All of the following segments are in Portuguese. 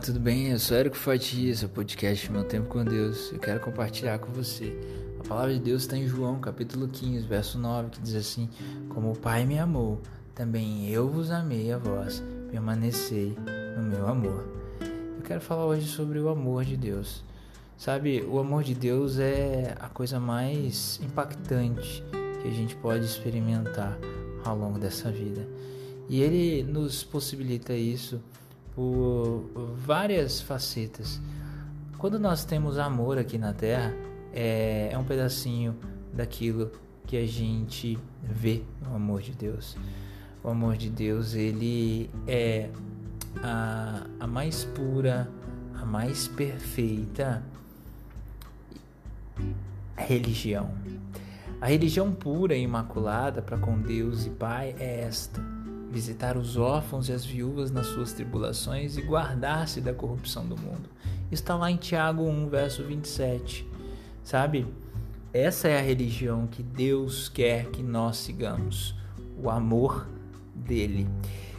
tudo bem? Eu sou Érico Fatia, seu podcast Meu Tempo com Deus. Eu quero compartilhar com você. A palavra de Deus está em João, capítulo 15, verso 9, que diz assim: Como o Pai me amou, também eu vos amei a vós, permanecei no meu amor. Eu quero falar hoje sobre o amor de Deus. Sabe, o amor de Deus é a coisa mais impactante que a gente pode experimentar ao longo dessa vida. E ele nos possibilita isso por várias facetas. Quando nós temos amor aqui na Terra, é, é um pedacinho daquilo que a gente vê no amor de Deus. O amor de Deus, ele é a, a mais pura, a mais perfeita religião. A religião pura e imaculada para com Deus e Pai é esta visitar os órfãos e as viúvas nas suas tribulações e guardar-se da corrupção do mundo. Está lá em Tiago 1, verso 27. Sabe? Essa é a religião que Deus quer que nós sigamos, o amor dele.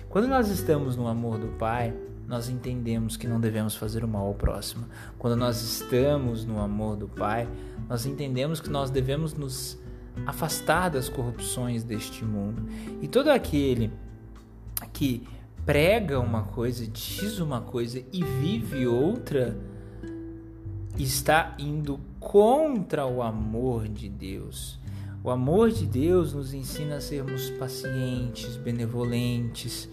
Quando nós estamos no amor do Pai, nós entendemos que não devemos fazer o mal ao próximo. Quando nós estamos no amor do Pai, nós entendemos que nós devemos nos afastar das corrupções deste mundo. E todo aquele que prega uma coisa, diz uma coisa e vive outra, está indo contra o amor de Deus. O amor de Deus nos ensina a sermos pacientes, benevolentes.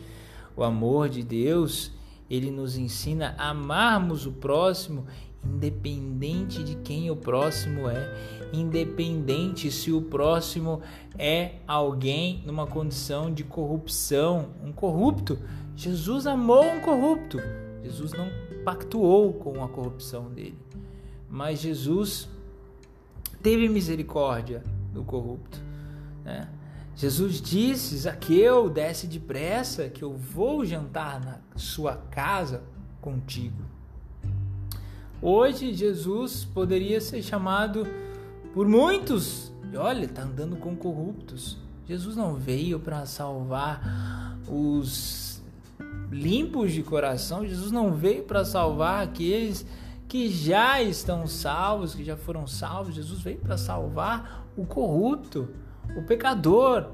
O amor de Deus, ele nos ensina a amarmos o próximo independente de quem o próximo é, independente se o próximo é alguém numa condição de corrupção, um corrupto. Jesus amou um corrupto. Jesus não pactuou com a corrupção dele, mas Jesus teve misericórdia do corrupto. Né? Jesus disse: Zaqueu, desce depressa, que eu vou jantar na sua casa contigo. Hoje Jesus poderia ser chamado por muitos, e olha, está andando com corruptos. Jesus não veio para salvar os limpos de coração, Jesus não veio para salvar aqueles que já estão salvos, que já foram salvos. Jesus veio para salvar o corrupto, o pecador,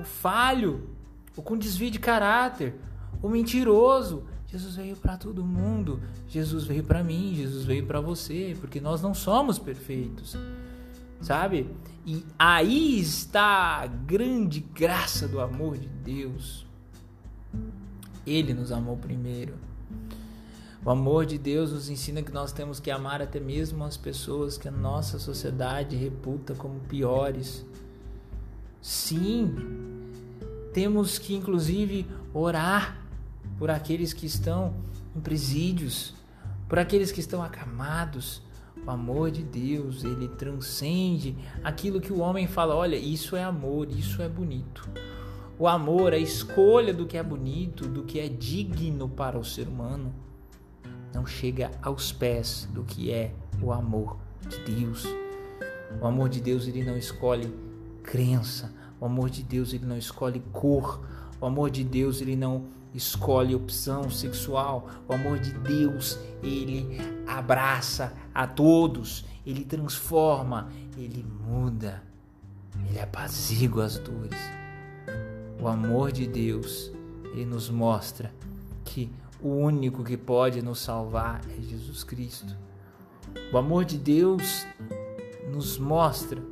o falho, o com desvio de caráter, o mentiroso, Jesus veio para todo mundo. Jesus veio para mim, Jesus veio para você, porque nós não somos perfeitos. Sabe? E aí está a grande graça do amor de Deus. Ele nos amou primeiro. O amor de Deus nos ensina que nós temos que amar até mesmo as pessoas que a nossa sociedade reputa como piores. Sim, temos que inclusive orar por aqueles que estão em presídios, por aqueles que estão acamados. O amor de Deus, ele transcende aquilo que o homem fala, olha, isso é amor, isso é bonito. O amor, a escolha do que é bonito, do que é digno para o ser humano, não chega aos pés do que é o amor de Deus. O amor de Deus, ele não escolhe crença. O amor de Deus, ele não escolhe cor. O amor de Deus, ele não escolhe opção sexual. O amor de Deus, ele abraça a todos, ele transforma, ele muda, ele apazigua as dores. O amor de Deus, ele nos mostra que o único que pode nos salvar é Jesus Cristo. O amor de Deus nos mostra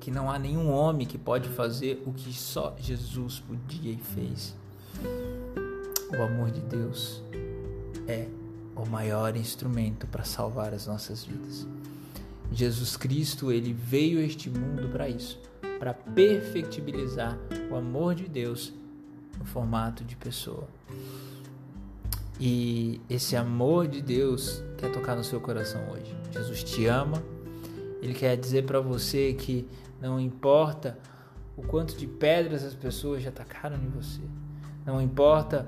que não há nenhum homem que pode fazer o que só Jesus podia e fez. O amor de Deus é o maior instrumento para salvar as nossas vidas. Jesus Cristo, ele veio a este mundo para isso, para perfectibilizar o amor de Deus no formato de pessoa. E esse amor de Deus quer tocar no seu coração hoje. Jesus te ama. Ele quer dizer para você que não importa o quanto de pedras as pessoas já atacaram em você. Não importa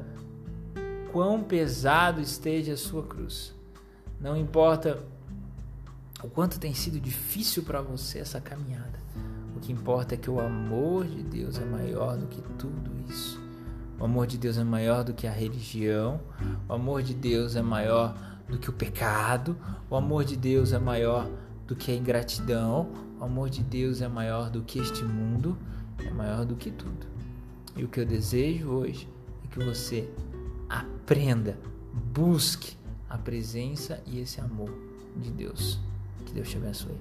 quão pesado esteja a sua cruz. Não importa o quanto tem sido difícil para você essa caminhada. O que importa é que o amor de Deus é maior do que tudo isso. O amor de Deus é maior do que a religião. O amor de Deus é maior do que o pecado. O amor de Deus é maior do que a ingratidão. O amor de Deus é maior do que este mundo. É maior do que tudo. E o que eu desejo hoje é que você aprenda, busque a presença e esse amor de Deus. Que Deus te abençoe.